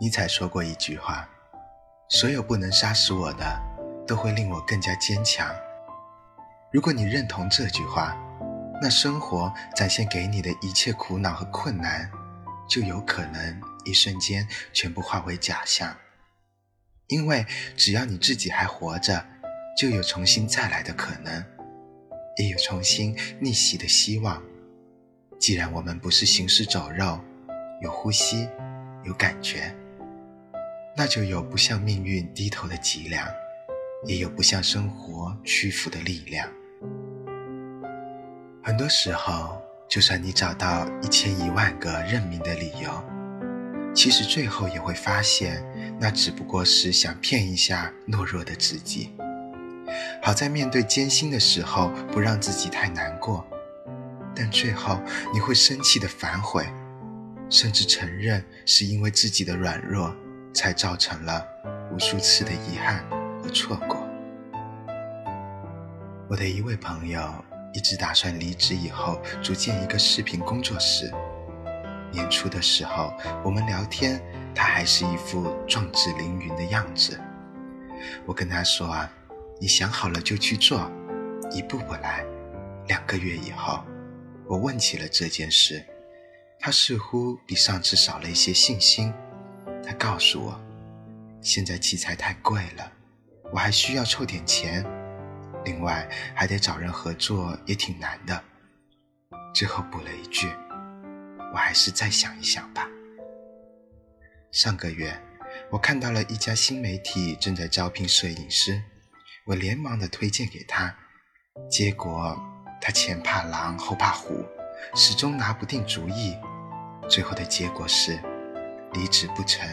尼采说过一句话：“所有不能杀死我的，都会令我更加坚强。”如果你认同这句话，那生活展现给你的一切苦恼和困难，就有可能一瞬间全部化为假象。因为只要你自己还活着，就有重新再来的可能，也有重新逆袭的希望。既然我们不是行尸走肉，有呼吸，有感觉。那就有不向命运低头的脊梁，也有不向生活屈服的力量。很多时候，就算你找到一千一万个认命的理由，其实最后也会发现，那只不过是想骗一下懦弱的自己。好在面对艰辛的时候，不让自己太难过。但最后，你会生气的反悔，甚至承认是因为自己的软弱。才造成了无数次的遗憾和错过。我的一位朋友一直打算离职以后组建一个视频工作室。年初的时候，我们聊天，他还是一副壮志凌云的样子。我跟他说啊，你想好了就去做，一步步来。两个月以后，我问起了这件事，他似乎比上次少了一些信心。他告诉我，现在器材太贵了，我还需要凑点钱，另外还得找人合作，也挺难的。最后补了一句：“我还是再想一想吧。”上个月，我看到了一家新媒体正在招聘摄影师，我连忙的推荐给他，结果他前怕狼后怕虎，始终拿不定主意，最后的结果是。离职不成，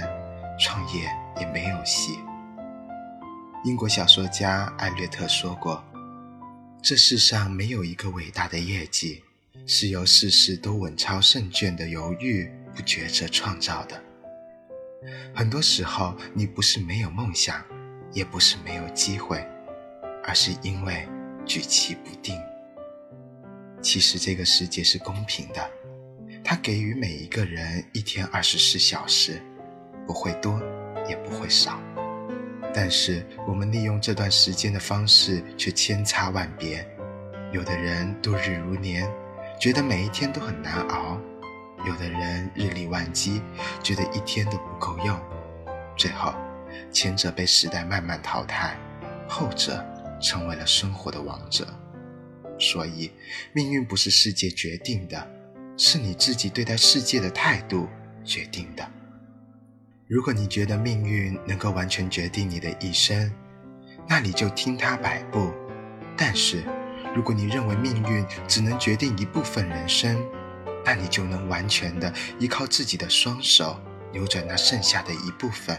创业也没有戏。英国小说家艾略特说过：“这世上没有一个伟大的业绩是由事事都稳操胜券的犹豫不决者创造的。很多时候，你不是没有梦想，也不是没有机会，而是因为举棋不定。其实这个世界是公平的。”他给予每一个人一天二十四小时，不会多，也不会少。但是我们利用这段时间的方式却千差万别。有的人度日如年，觉得每一天都很难熬；有的人日理万机，觉得一天都不够用。最后，前者被时代慢慢淘汰，后者成为了生活的王者。所以，命运不是世界决定的。是你自己对待世界的态度决定的。如果你觉得命运能够完全决定你的一生，那你就听他摆布；但是，如果你认为命运只能决定一部分人生，那你就能完全的依靠自己的双手扭转那剩下的一部分。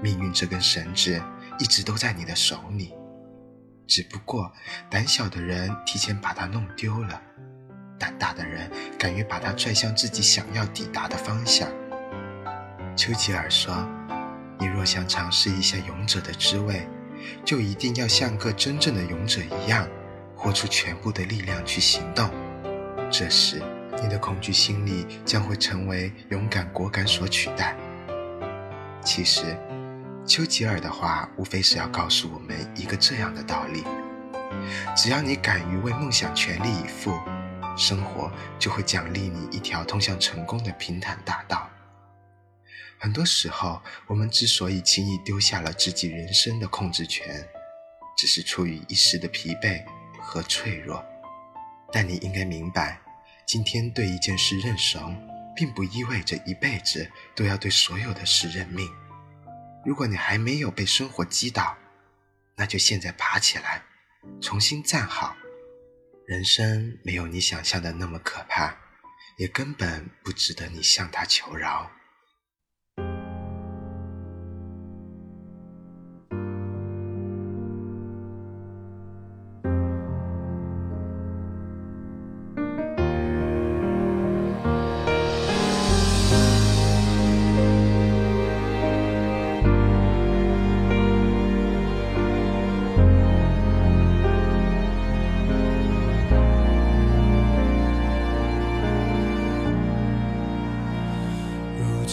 命运这根绳子一直都在你的手里，只不过胆小的人提前把它弄丢了。胆大的人敢于把它拽向自己想要抵达的方向。丘吉尔说：“你若想尝试一下勇者的滋味，就一定要像个真正的勇者一样，豁出全部的力量去行动。这时，你的恐惧心理将会成为勇敢果敢所取代。”其实，丘吉尔的话无非是要告诉我们一个这样的道理：只要你敢于为梦想全力以赴。生活就会奖励你一条通向成功的平坦大道。很多时候，我们之所以轻易丢下了自己人生的控制权，只是出于一时的疲惫和脆弱。但你应该明白，今天对一件事认怂，并不意味着一辈子都要对所有的事认命。如果你还没有被生活击倒，那就现在爬起来，重新站好。人生没有你想象的那么可怕，也根本不值得你向他求饶。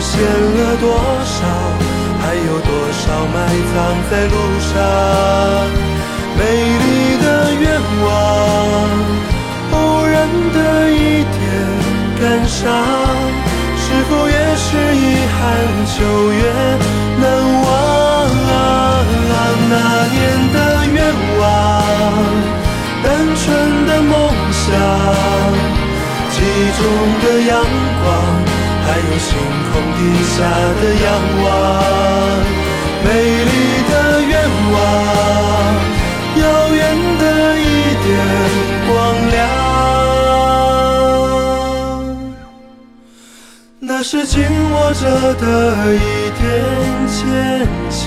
实现了多少？还有多少埋藏在路上？美丽的愿望，偶然的一点感伤，是否越是遗憾就越难忘？那年的愿望，单纯的梦想。记忆中的阳光，有星空底下的仰望，美丽的愿望，遥远的一点光亮，那是紧握着的一点坚强。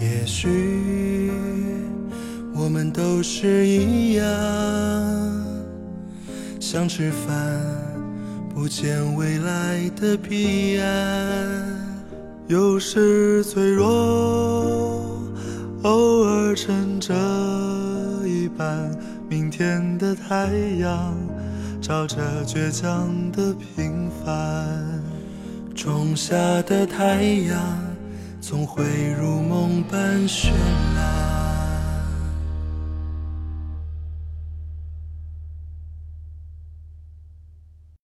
也许我们都是一样。想吃饭，不见未来的彼岸。有时脆弱，偶尔撑着一半明天的太阳，照着倔强的平凡。种下的太阳，总会如梦般绚烂。